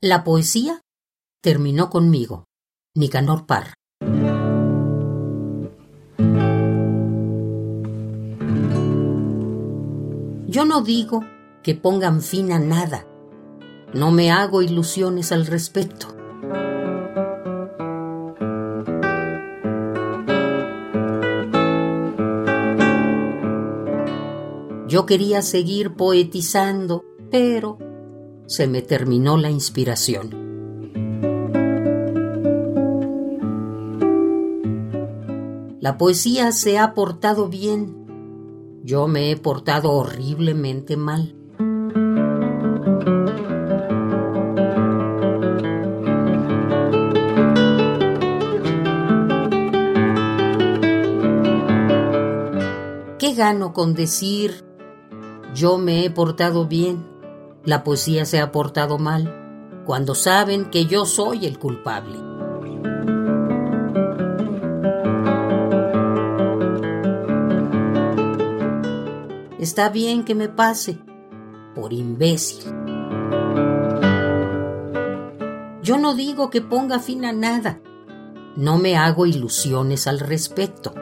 La poesía terminó conmigo. Nicanor Parr. Yo no digo que pongan fin a nada. No me hago ilusiones al respecto. Yo quería seguir poetizando, pero se me terminó la inspiración. La poesía se ha portado bien. Yo me he portado horriblemente mal. ¿Qué gano con decir yo me he portado bien? La poesía se ha portado mal cuando saben que yo soy el culpable. Está bien que me pase por imbécil. Yo no digo que ponga fin a nada. No me hago ilusiones al respecto.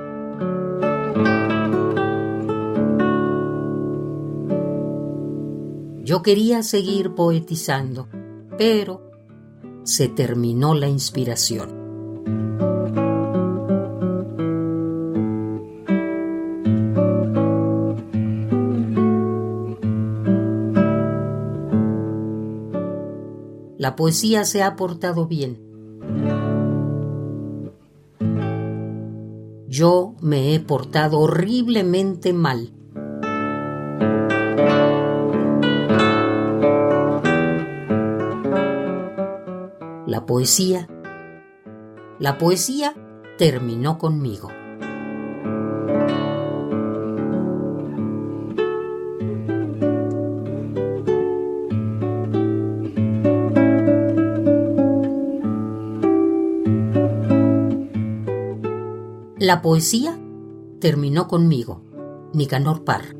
Yo quería seguir poetizando, pero se terminó la inspiración. La poesía se ha portado bien. Yo me he portado horriblemente mal. La poesía, la poesía terminó conmigo. La poesía terminó conmigo. Nicanor Parr.